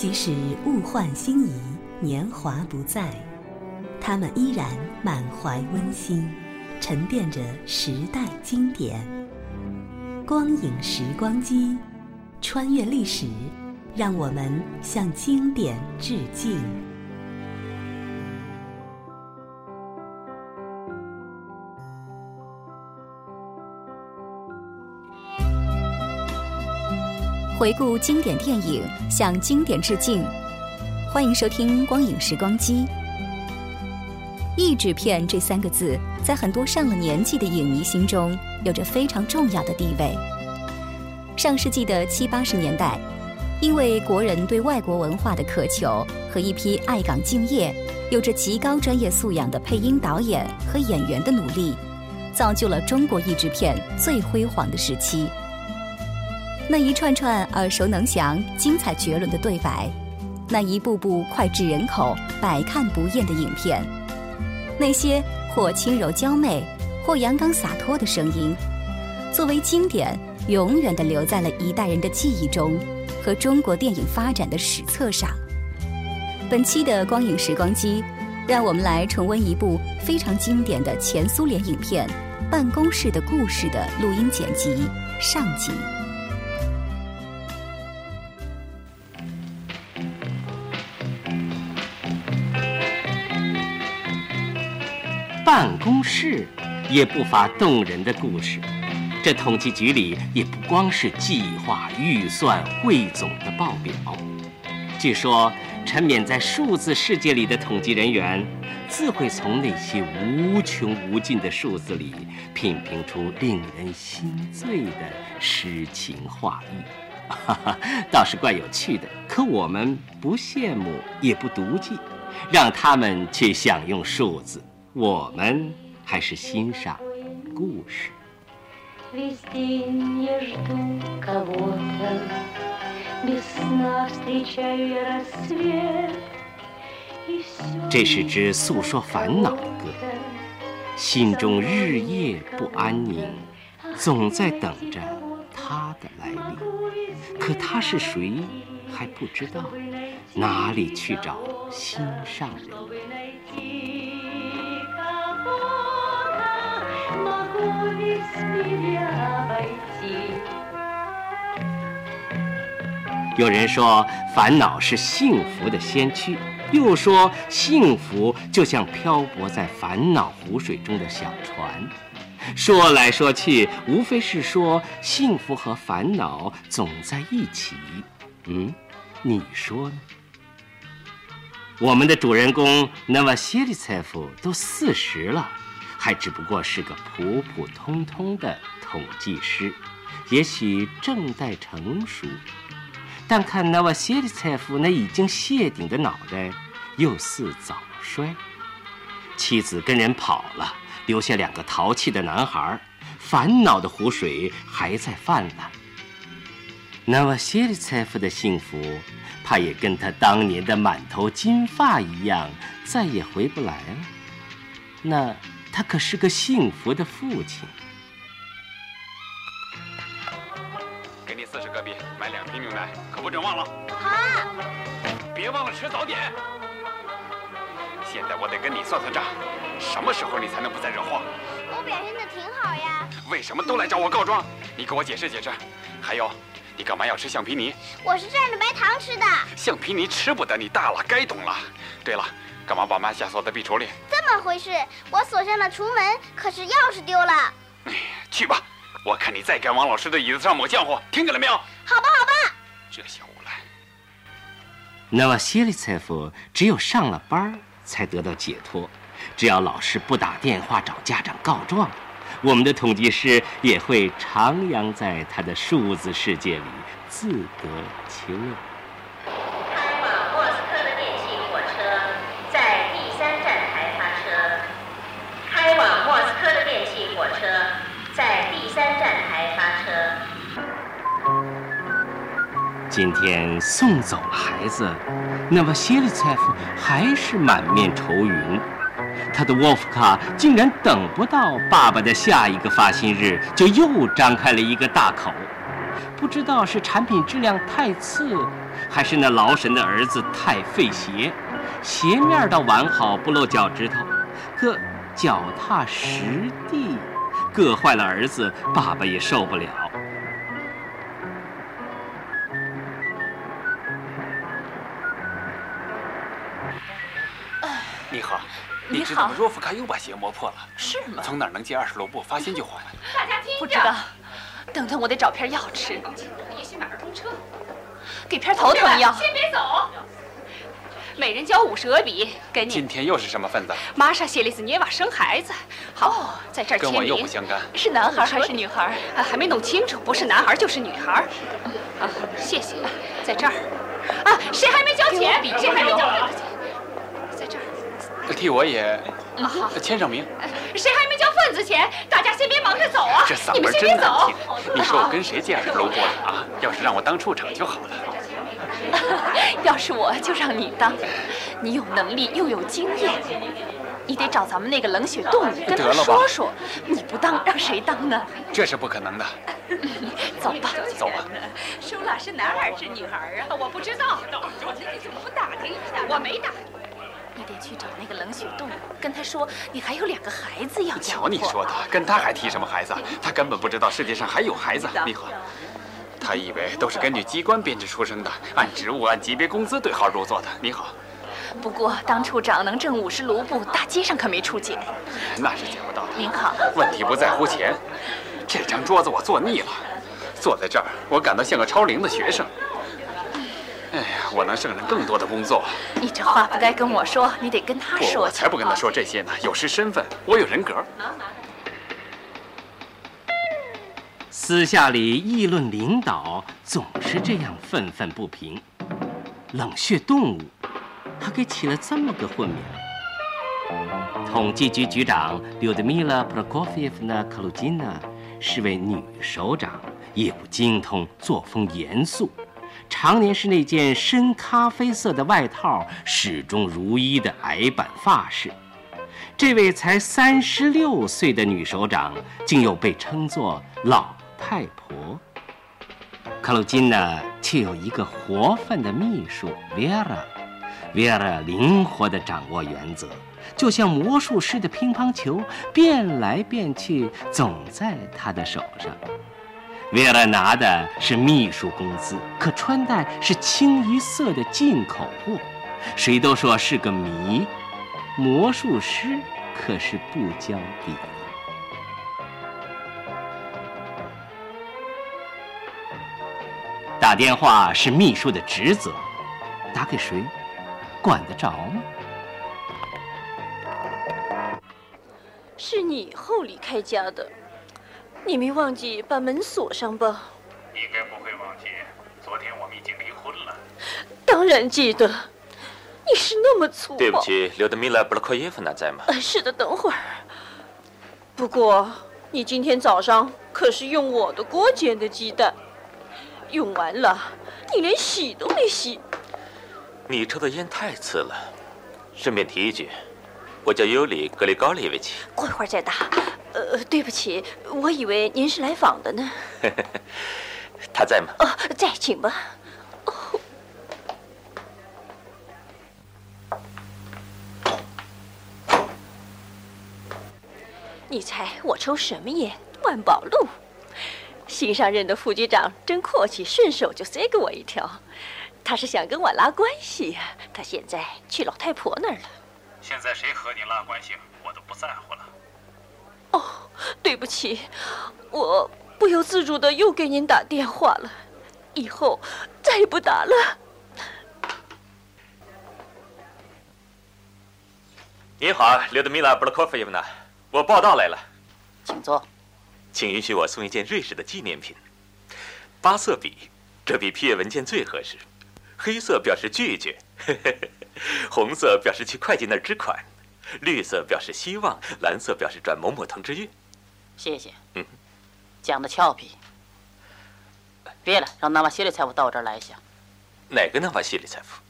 即使物换星移，年华不再，他们依然满怀温馨，沉淀着时代经典。光影时光机，穿越历史，让我们向经典致敬。回顾经典电影，向经典致敬。欢迎收听《光影时光机》。译制片这三个字，在很多上了年纪的影迷心中有着非常重要的地位。上世纪的七八十年代，因为国人对外国文化的渴求和一批爱岗敬业、有着极高专业素养的配音导演和演员的努力，造就了中国译制片最辉煌的时期。那一串串耳熟能详、精彩绝伦的对白，那一部部脍炙人口、百看不厌的影片，那些或轻柔娇媚、或阳刚洒脱的声音，作为经典，永远的留在了一代人的记忆中和中国电影发展的史册上。本期的光影时光机，让我们来重温一部非常经典的前苏联影片《办公室的故事》的录音剪辑上集。办公室也不乏动人的故事。这统计局里也不光是计划、预算、汇总的报表。据说，沉湎在数字世界里的统计人员，自会从那些无穷无尽的数字里，品评出令人心醉的诗情画意。哈哈，倒是怪有趣的。可我们不羡慕，也不妒忌，让他们去享用数字。我们还是欣赏故事。这是支诉说烦恼的歌，心中日夜不安宁，总在等着他的来临。可他是谁还不知道，哪里去找心上人？有人说烦恼是幸福的先驱，又说幸福就像漂泊在烦恼湖水中的小船。说来说去，无非是说幸福和烦恼总在一起。嗯，你说呢？我们的主人公纳瓦谢利采夫都四十了，还只不过是个普普通通的统计师，也许正待成熟。但看纳瓦谢利采夫那已经谢顶的脑袋，又似早衰。妻子跟人跑了，留下两个淘气的男孩，烦恼的湖水还在泛滥。纳瓦谢利采夫的幸福，怕也跟他当年的满头金发一样，再也回不来了。那他可是个幸福的父亲。给你四十个币买两瓶牛奶，可不准忘了。好。别忘了吃早点。现在我得跟你算算账，什么时候你才能不再惹祸？我表现的挺好呀。为什么都来找我告状？你给我解释解释。还有，你干嘛要吃橡皮泥？我是蘸着白糖吃的。橡皮泥吃不得，你大了，该懂了。对了，干嘛把妈下锁在壁橱里？这么回事，我锁上了橱门，可是钥匙丢了。哎，去吧。我看你再敢往老师的椅子上抹浆糊，听见了没有？好吧，好吧。这小无赖。那么谢利采夫只有上了班才得到解脱。只要老师不打电话找家长告状，我们的统计师也会徜徉在他的数字世界里，自得其乐。开往莫斯科的电气火车在第三站台发车。开往莫斯科的电气火车在第三站台发车。今天送走了孩子，那么谢利采夫还是满面愁云。他的沃夫卡竟然等不到爸爸的下一个发薪日，就又张开了一个大口。不知道是产品质量太次，还是那劳神的儿子太费鞋，鞋面倒完好不露脚趾头，可脚踏实地，硌坏了儿子，爸爸也受不了。你知道吗？若夫卡又把鞋磨破了，是吗？从哪儿能借二十卢布？发薪就还。大家听不知道，等等，我得找片药吃。也许买儿童车，给片头疼药。先别走，每人交五十俄比给你。今天又是什么份子？玛莎·谢利斯涅瓦生孩子，好，在这儿。跟我又不相干。是男孩还是女孩？啊，还没弄清楚，不是男孩就是女孩。啊，谢谢，在这儿。啊，谁还没交钱？谁还没交钱？替我也签上名。谁还没交份子钱？大家先别忙着走啊！这嗓门真难听。你说我跟谁借二十卢布了啊？要是让我当处长就好了。要是我就让你当，你有能力又有经验。你得找咱们那个冷血动物跟他说说。你不当让谁当呢？这是不可能的。走吧，走吧。舒拉是男孩是女孩啊？我不知道。你怎么不打听一下？我没打。你得去找那个冷血动物，跟他说你还有两个孩子要瞧你说的，跟他还提什么孩子？他根本不知道世界上还有孩子。你好，他以为都是根据机关编制出生的，按职务、按级别工资对号入座的。你好，不过当处长能挣五十卢布，大街上可没处捡。那是捡不到的。您好，问题不在乎钱，这张桌子我坐腻了，坐在这儿我感到像个超龄的学生。哎呀，我能胜任更多的工作。你这话不该跟我说，你得跟他说。我才不跟他说这些呢。有失身份，我有人格。私下里议论领导，总是这样愤愤不平。冷血动物，他给起了这么个混名。统计局局长柳德米拉·普罗科菲耶夫娜·克鲁金娜是位女首长，业务精通，作风严肃。常年是那件深咖啡色的外套，始终如一的矮板发饰。这位才三十六岁的女首长，竟又被称作老太婆。克鲁金娜却有一个活泛的秘书维亚拉，维亚拉灵活地掌握原则，就像魔术师的乒乓球，变来变去，总在她的手上。为了拿的是秘书工资，可穿戴是清一色的进口货，谁都说是个谜。魔术师可是不交底。打电话是秘书的职责，打给谁，管得着吗？是你以后离开家的。你没忘记把门锁上吧？你该不会忘记。昨天我们已经离婚了。当然记得。你是那么粗暴。对不起，刘德米拉·布拉科耶夫娜在吗？是的，等会儿。不过你今天早上可是用我的锅煎的鸡蛋，用完了你连洗都没洗。你抽的烟太次了。顺便提一句，我叫尤里·格里高利维奇。过一会儿再打。呃，对不起，我以为您是来访的呢。他在吗？哦，在，请吧。哦，你猜我抽什么烟？万宝路。新上任的副局长真阔气，顺手就塞给我一条。他是想跟我拉关系呀。他现在去老太婆那儿了。现在谁和你拉关系，我都不在乎了。哦，对不起，我不由自主的又给您打电话了，以后再也不打了。您好，刘德米拉·布拉科夫耶夫娜，我报道来了，请坐。请允许我送一件瑞士的纪念品，八色笔，这比批阅文件最合适。黑色表示拒绝，红色表示去会计那儿支款。绿色表示希望，蓝色表示转某某藤之月。谢谢。嗯，讲的俏皮。别了，让纳瓦西里财夫到我这儿来一下。哪个纳瓦西里财夫？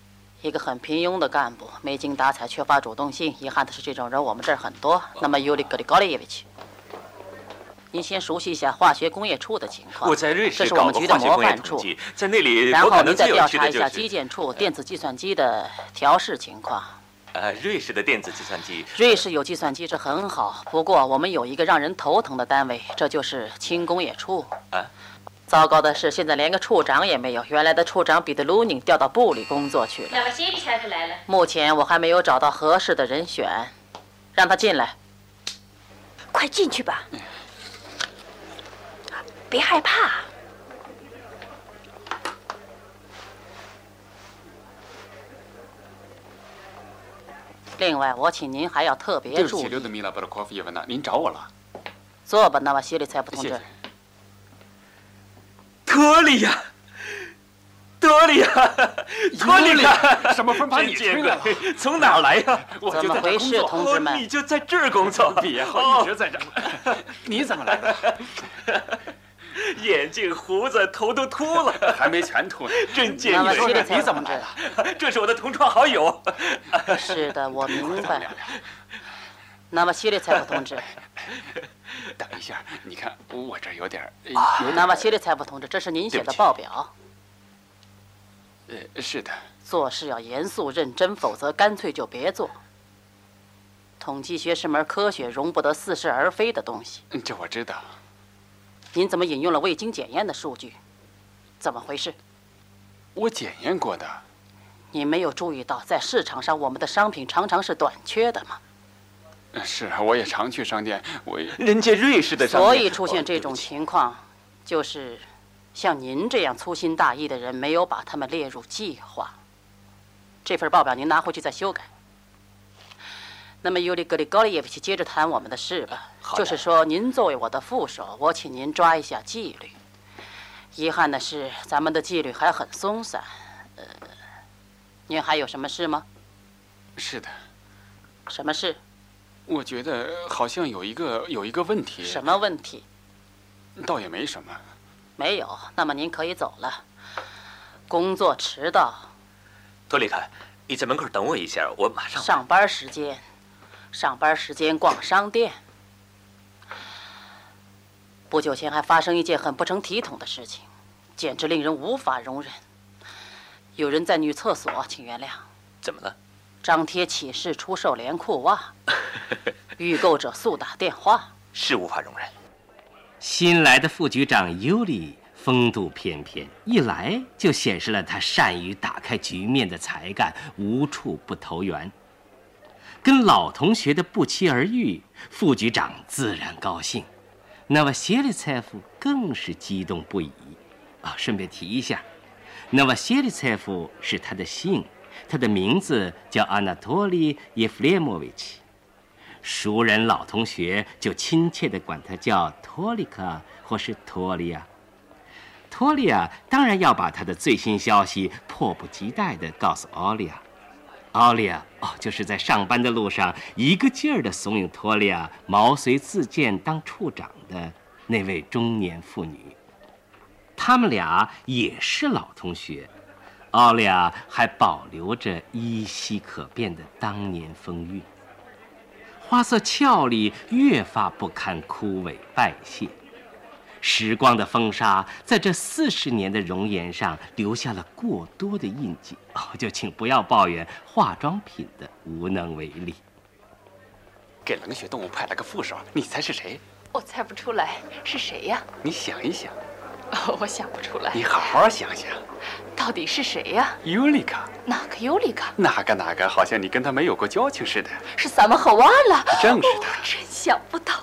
一个很平庸的干部，没精打采，缺乏主动性。遗憾的是，这种人我们这儿很多。那么尤里格里高利耶维奇，您先熟悉一下化学工业处的情况。我在瑞士这是我们局的模范处，在那里，然后您再调查一下基建处电子计算机的调试情况。呃，瑞士的电子计算机，瑞士有计算机是很好，不过我们有一个让人头疼的单位，这就是轻工业处。啊，糟糕的是，现在连个处长也没有。原来的处长彼得卢宁调到部里工作去了。目前我还没有找到合适的人选，让他进来。快进去吧，别害怕。另外，我请您还要特别注意。对不起，米拉布科夫叶文娜，您找我了。坐吧，那瓦西里采夫同志。托利亚，托利亚，托利亚，什么风把你吹来了？从哪儿来呀？怎么回事，同志们？你就在这儿工作？别，我一直在这儿。你怎么来的？眼镜、胡子、头都秃了，还没全秃呢。真见纳瓦西里你怎么来了？这是我的同窗好友。是的，我明白。那么，西里采夫同志，等一下，你看我这有点……那么，西里采夫同志，这是您写的报表。呃，是的。做事要严肃认真，否则干脆就别做。统计学是门科学，容不得似是而非的东西。这我知道。您怎么引用了未经检验的数据？怎么回事？我检验过的。你没有注意到，在市场上我们的商品常常是短缺的吗？是啊，我也常去商店。我人家瑞士的商店。所以出现这种情况，就是像您这样粗心大意的人没有把他们列入计划。这份报表您拿回去再修改。那么尤里格里高利耶维奇，接着谈我们的事吧。就是说，您作为我的副手，我请您抓一下纪律。遗憾的是，咱们的纪律还很松散。呃，您还有什么事吗？是的。什么事？我觉得好像有一个有一个问题。什么问题？倒也没什么。没有。那么您可以走了。工作迟到。托里卡，你在门口等我一下，我马上。上班时间。上班时间逛商店。不久前还发生一件很不成体统的事情，简直令人无法容忍。有人在女厕所，请原谅。怎么了？张贴启事出售连裤袜，预购者速打电话。是无法容忍。新来的副局长尤里风度翩翩，一来就显示了他善于打开局面的才干，无处不投缘。跟老同学的不期而遇，副局长自然高兴，那么谢里采夫更是激动不已。啊，顺便提一下，那么谢里采夫是他的姓，他的名字叫阿纳托利耶夫列莫维奇，熟人老同学就亲切地管他叫托利卡或是托利亚。托利亚当然要把他的最新消息迫不及待地告诉奥利亚。奥利亚哦，就是在上班的路上一个劲儿地怂恿托利亚毛遂自荐当处长的那位中年妇女。他们俩也是老同学，奥利亚还保留着依稀可辨的当年风韵。花色俏丽，越发不堪枯萎败谢。时光的风沙在这四十年的容颜上留下了过多的印记，哦，就请不要抱怨化妆品的无能为力。给冷血动物派了个副手，你猜是谁？我猜不出来是谁呀？你想一想。哦，我想不出来。你好好想想，到底是谁呀？尤里卡。哪个尤里卡？哪个哪个？好像你跟他没有过交情似的。是萨马赫瓦了。正是他。真想不到。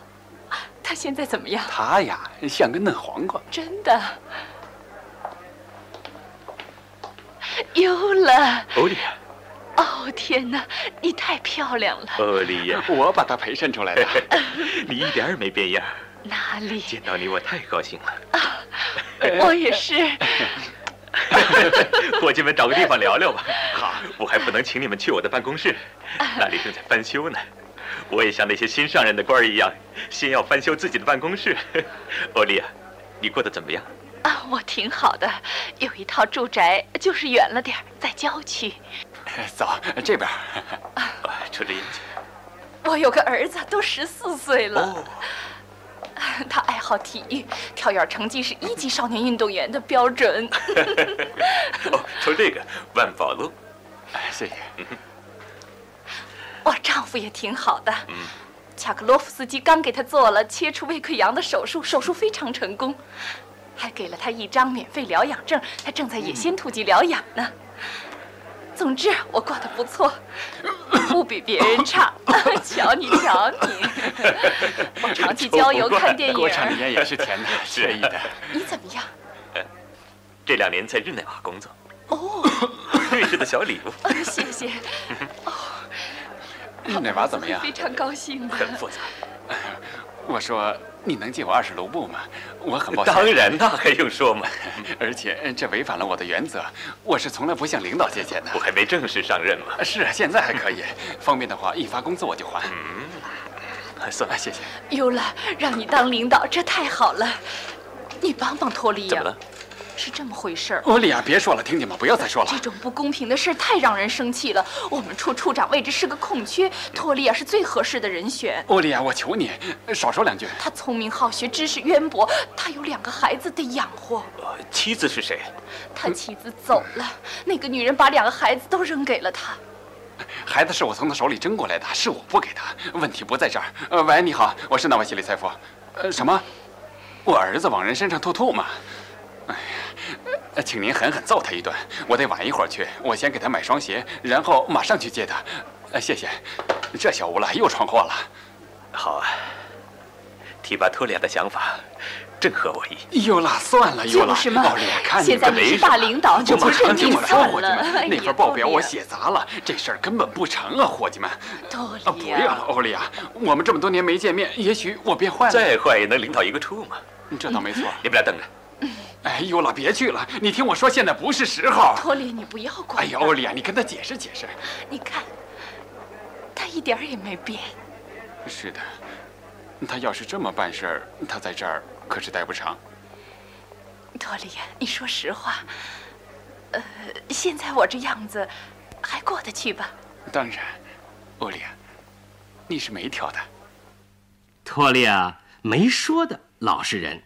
他现在怎么样？他呀，像个嫩黄瓜。真的。有了。欧丽亚。哦天哪，你太漂亮了。欧丽亚，我把她陪衬出来的。你一点也没变样。哪里？见到你我太高兴了。啊，我也是。伙计们，找个地方聊聊吧。好，我还不能请你们去我的办公室，那里正在翻修呢。我也像那些新上任的官儿一样，先要翻修自己的办公室。欧丽啊，你过得怎么样？啊，我挺好的，有一套住宅，就是远了点在郊区。走，这边。抽着烟去。我有个儿子，都十四岁了。哦。他爱好体育，跳远成绩是一级少年运动员的标准。哦，抽这个万宝路。哎，谢谢。我丈夫也挺好的。嗯。恰克洛夫斯基刚给他做了切除胃溃疡的手术，手术非常成功，还给了他一张免费疗养证，他正在野仙突击疗养呢。总之，我过得不错，不比别人差。瞧你，瞧你，我常去郊游、看电影。国产的烟也是甜的，惬意的。你怎么样？这两年在日内瓦工作。哦，瑞士的小礼物。谢谢。哦。日内瓦怎么样？非常高兴。很复杂。我说，你能借我二十卢布吗？我很抱歉。当然，那还用说吗？而且这违反了我的原则，我是从来不向领导借钱的。我还没正式上任嘛。是啊，现在还可以。方便的话，一发工资我就还。嗯，算了，谢谢。尤拉，让你当领导，这太好了。你帮帮托利亚。怎么了？是这么回事儿，欧利亚，别说了，听见吗？不要再说了。这种不公平的事太让人生气了。我们处处长位置是个空缺，托利亚是最合适的人选。欧利亚，我求你少说两句。他聪明好学，知识渊博，他有两个孩子得养活。妻子是谁？他妻子走了，那个女人把两个孩子都扔给了他。孩子是我从他手里争过来的，是我不给他。问题不在这儿。呃，喂，你好，我是那位西里塞夫。呃，什么？我儿子往人身上吐唾沫。哎呀，请您狠狠揍他一顿。我得晚一会儿去，我先给他买双鞋，然后马上去接他。呃，谢谢。这小无赖又闯祸了。好啊，提拔托利亚的想法正合我意。又拉，算了，尤拉。是吗？看现在你是大领导，就不是你算了。那份报表我写砸了，这事儿根本不成啊，伙计们。托利亚，不要了，欧利亚。我们这么多年没见面，也许我变坏了。再坏也能领导一个处嘛。这倒没错。你们俩等着。哎呦了，别去了！你听我说，现在不是时候。托里，你不要管。哎呀，欧丽亚，你跟他解释解释。你看，他一点也没变。是的，他要是这么办事儿，他在这儿可是待不长。托里，你说实话，呃，现在我这样子还过得去吧？当然，欧丽亚，你是没挑的。托利亚没说的老实人。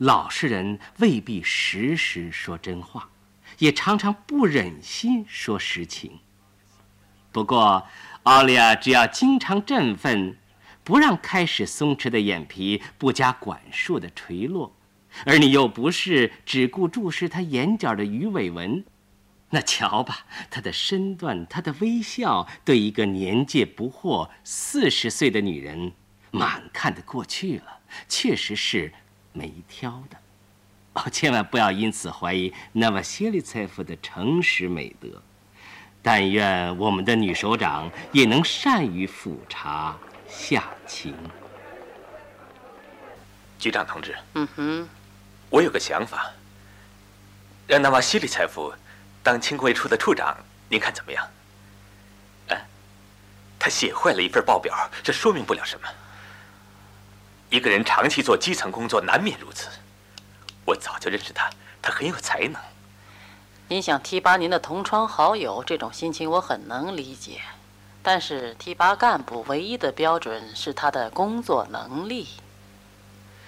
老实人未必时时说真话，也常常不忍心说实情。不过，奥利亚只要经常振奋，不让开始松弛的眼皮不加管束的垂落，而你又不是只顾注视他眼角的鱼尾纹，那瞧吧，他的身段，他的微笑，对一个年届不惑四十岁的女人，满看得过去了。确实是。没挑的，哦，千万不要因此怀疑那瓦谢利采夫的诚实美德。但愿我们的女首长也能善于抚察下情。局长同志，嗯哼，我有个想法，让那瓦西里采夫当轻工业处的处长，您看怎么样？哎，他写坏了一份报表，这说明不了什么。一个人长期做基层工作，难免如此。我早就认识他，他很有才能。您想提拔您的同窗好友，这种心情我很能理解。但是提拔干部唯一的标准是他的工作能力。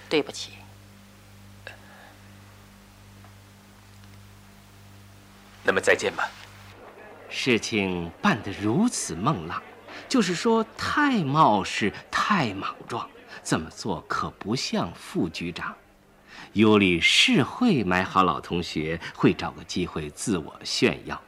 对不起。那么再见吧。事情办得如此孟浪，就是说太冒失、太莽撞。这么做可不像副局长。尤里是会买好老同学，会找个机会自我炫耀。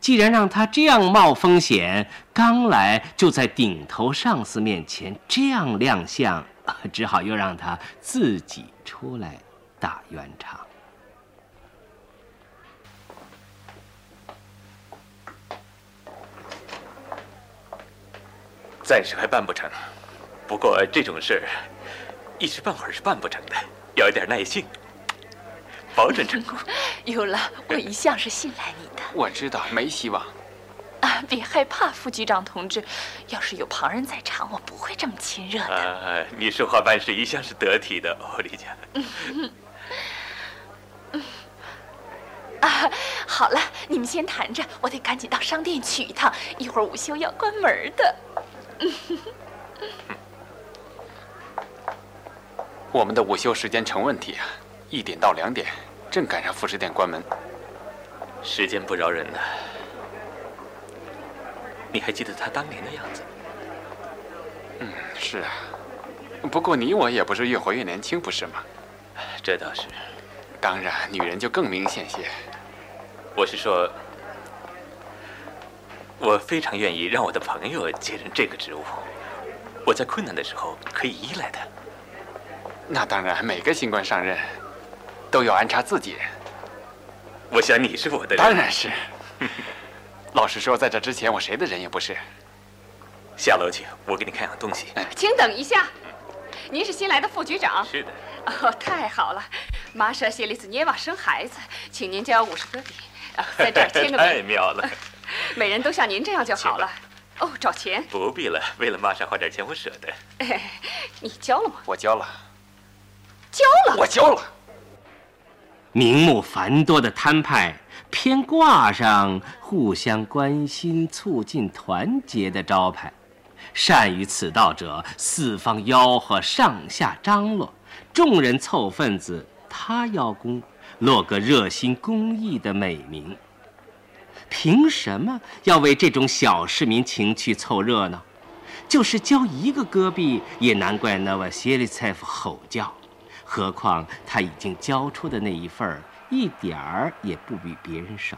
既然让他这样冒风险，刚来就在顶头上司面前这样亮相，只好又让他自己出来打圆场。暂时还办不成。不过这种事儿，一时半会儿是办不成的，要一点耐性，保准成功。有了，我一向是信赖你的。我知道没希望。啊，别害怕，副局长同志，要是有旁人在场，我不会这么亲热的。啊，你说话办事一向是得体的，欧丽佳。啊，好了，你们先谈着，我得赶紧到商店去一趟，一会儿午休要关门的。我们的午休时间成问题啊，一点到两点，正赶上副食店关门。时间不饶人呐！你还记得他当年的样子？嗯，是啊。不过你我也不是越活越年轻，不是吗？这倒是。当然，女人就更明显些。我是说，我非常愿意让我的朋友接任这个职务。我在困难的时候可以依赖他。那当然，每个新官上任都要安插自己人。我想你是我的人。当然是。老实说，在这之前我谁的人也不是。下楼去，我给你看样东西。请等一下，您是新来的副局长。是的。哦，太好了，玛莎·谢利斯涅瓦生孩子，请您交五十戈比，在这儿签个 名。太妙了，每人都像您这样就好了。哦，找钱？不必了，为了玛莎花点钱，我舍得。你交了吗？我交了。交了？我交了。名目繁多的摊派，偏挂上互相关心、促进团结的招牌。善于此道者，四方吆喝，上下张罗。众人凑份子，他邀功，落个热心公益的美名。凭什么要为这种小市民情趣凑热闹？就是交一个戈壁，也难怪那瓦谢利采夫吼叫。何况他已经交出的那一份儿，一点儿也不比别人少。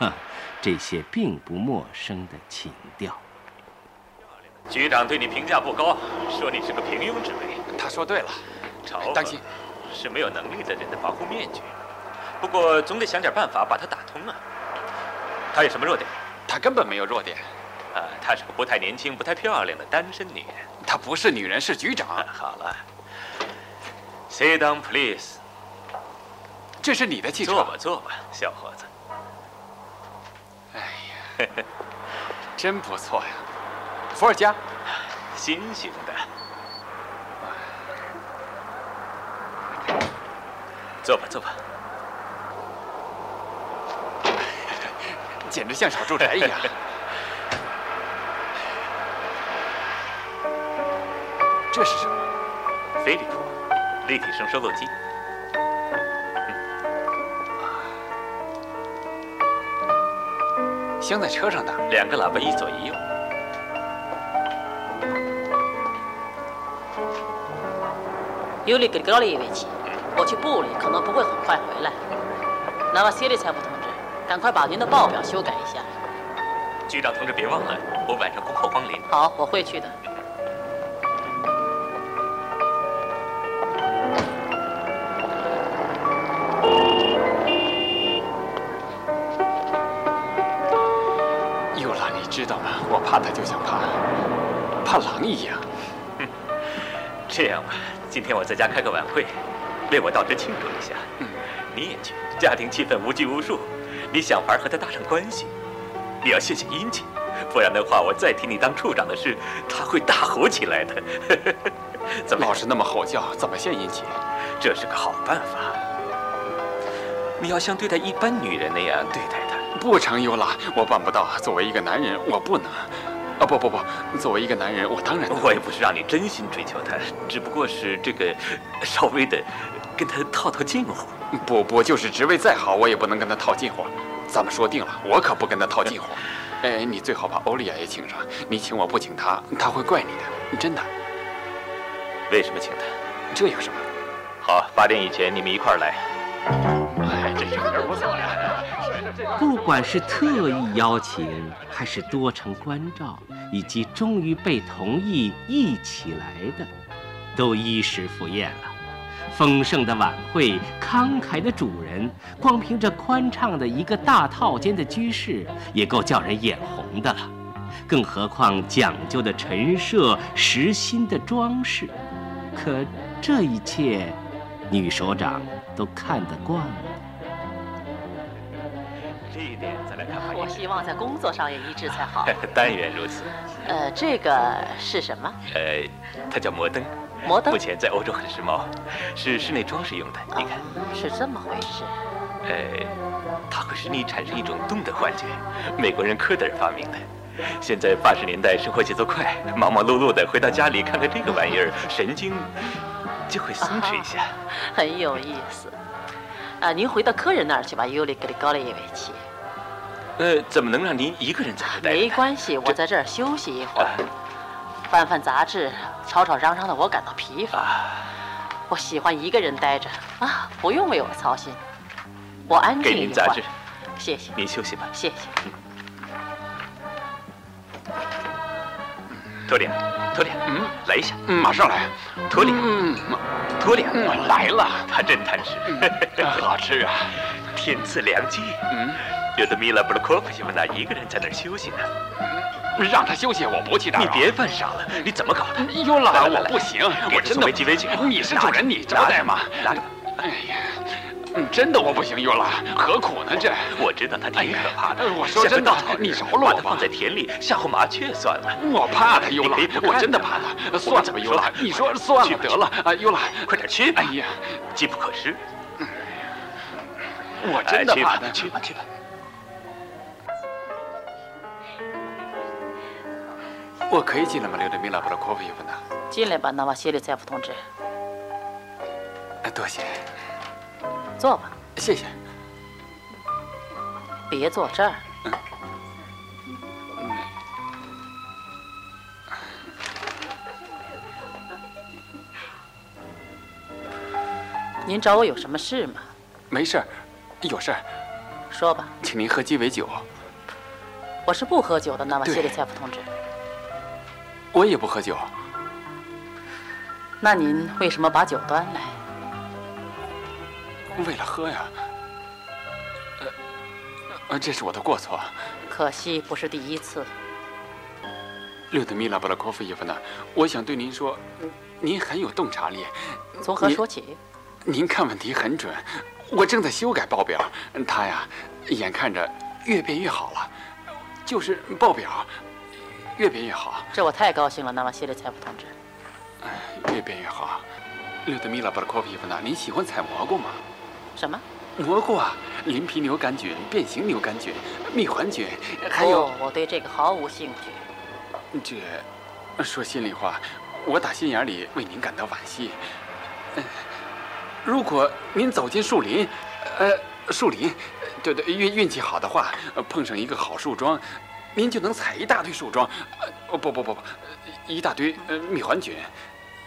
哼，这些并不陌生的情调。局长对你评价不高，说你是个平庸之辈。他说对了。当心，是没有能力的人的防护面具。不过总得想点办法把它打通啊。他有什么弱点？他根本没有弱点。啊，她是个不太年轻、不太漂亮的单身女人。她不是女人，是局长。好了，Sit down, please。这是你的汽车。坐吧，坐吧，小伙子。哎呀，真不错呀，伏尔加，新型的。坐吧，坐吧，简直像小住宅一样。这是什么？飞利浦立体声收录机。镶在车上的，两个喇叭一左一右。尤里格里高利维奇。我去部里可能不会很快回来。那瓦西里财务同志，赶快把您的报表修改一下。局长同志，别忘了，我晚上恭候光临。好，我会去的。怕他就像怕怕狼一样。这样吧，今天我在家开个晚会。为我到这庆祝一下，嗯你也去，家庭气氛无拘无束。你想法和他搭上关系，你要献献殷勤，不然的话，我再提你当处长的事，他会大吼起来的。怎么老是那么吼叫？怎么献殷勤？这是个好办法。你要像对待一般女人那样对待她。不成，尤拉，我办不到。作为一个男人，我不能。啊，不不不，作为一个男人，我当然……我也不是让你真心追求她，只不过是这个稍微的。跟她套套近乎，不不，就是职位再好，我也不能跟她套近乎。咱们说定了，我可不跟她套近乎。哎，你最好把欧丽亚也请上，你请我不请她，她会怪你的，真的。为什么请她？这有什么？好，八点以前你们一块儿来。哎，这是人不错呀。不管是特意邀请，还是多重关照，以及终于被同意一起来的，都衣食赴宴了。丰盛的晚会，慷慨的主人，光凭这宽敞的一个大套间的居室，也够叫人眼红的了。更何况讲究的陈设、实心的装饰。可这一切，女首长都看得惯了。我希望在工作上也一致才好。但愿如此。呃，这个是什么？呃，它叫摩登。摩登目前在欧洲很时髦，是室内装饰用的。你看，是这么回事。呃，它会使你产生一种动的幻觉，美国人科德尔发明的。现在八十年代生活节奏快，忙忙碌碌的回到家里看看这个玩意儿，神经就会松弛一下，很有意思。啊，您回到客人那儿去吧，尤里格里高列维奇。呃，怎么能让您一个人在这待？没关系，我在这儿休息一会儿，翻翻杂志，吵吵嚷嚷的，我感到疲乏。我喜欢一个人待着啊，不用为我操心。我安静给您杂志，谢谢。您休息吧，谢谢。托里，托里，嗯，来一下，嗯，马上来。托里，嗯，托里，嗯，来了。他真贪吃，好吃啊，天赐良机。嗯，有的米拉布鲁科夫西夫娜一个人在那儿休息呢。让他休息，我不去打扰。你别犯傻了，你怎么搞的？优拉，我不行，我真的鸡尾酒。你是主人，你招待吗？拿着。哎呀。嗯，真的我不行，尤拉，何苦呢？这我知道他挺可怕的。我说真的，你饶了我吧。把他放在田里吓唬麻雀算了。我怕他，尤拉，我真的怕他。算了吧，尤拉，你说算了得了啊，尤拉，快点去吧。哎呀，机不可失。我真的怕他。去吧，去吧。我可以进来吗，刘德明老伯的科夫伊夫娜？进来吧，那瓦谢里塞夫同志。多谢。坐吧，谢谢。别坐这儿。您找我有什么事吗？没事儿，有事儿。说吧。请您喝鸡尾酒。我是不喝酒的，那瓦谢里塞夫同志。我也不喝酒。那您为什么把酒端来？为了喝呀，呃，这是我的过错。可惜不是第一次。柳德米拉·布拉科夫伊夫娜，我想对您说，您很有洞察力。从何说起？您看问题很准。我正在修改报表，他呀，眼看着越变越好了。就是报表越变越好。这我太高兴了，纳瓦谢列采夫同志。哎，越变越好。柳德米拉·布拉科夫伊夫娜，您喜欢采蘑菇吗？什么蘑菇啊？鳞皮牛肝菌、变形牛肝菌、蜜环菌，还有……我对这个毫无兴趣。这，说心里话，我打心眼里为您感到惋惜。如果您走进树林，呃，树林，对对，运运气好的话，碰上一个好树桩，您就能采一大堆树桩。呃，不不不不，一大堆呃蜜环菌，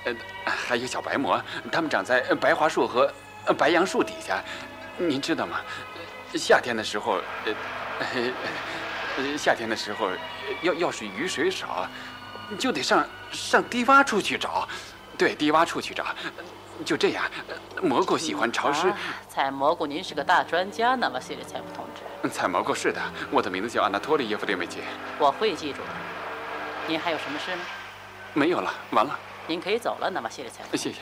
呃，还有小白蘑，它们长在白桦树和。白杨树底下，您知道吗？夏天的时候，呃，夏天的时候，要要是雨水少，就得上上低洼处去找。对，低洼处去找。就这样，蘑菇喜欢潮湿。采蘑菇，您是个大专家呢，瓦西里采夫同志。采蘑菇是的，我的名字叫安娜托利耶夫列梅杰。我会记住的。您还有什么事吗？没有了，完了。您可以走了，那么谢里采夫。谢谢。